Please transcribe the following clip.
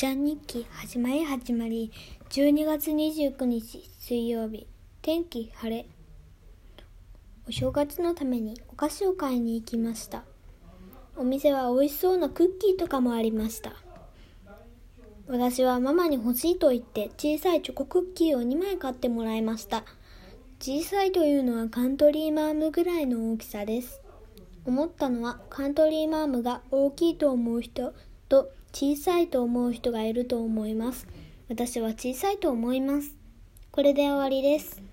ちゃん日記始まり始まり12月29日水曜日。天気晴れ。お正月のためにお菓子を買いに行きました。お店は美味しそうなクッキーとかもありました。私はママに欲しいと言って小さいチョコクッキーを2枚買ってもらいました。小さいというのはカントリーマームぐらいの大きさです。思ったのはカントリーマームが大きいと思う人と小さいと思う人がいると思います。私は小さいと思います。これで終わりです。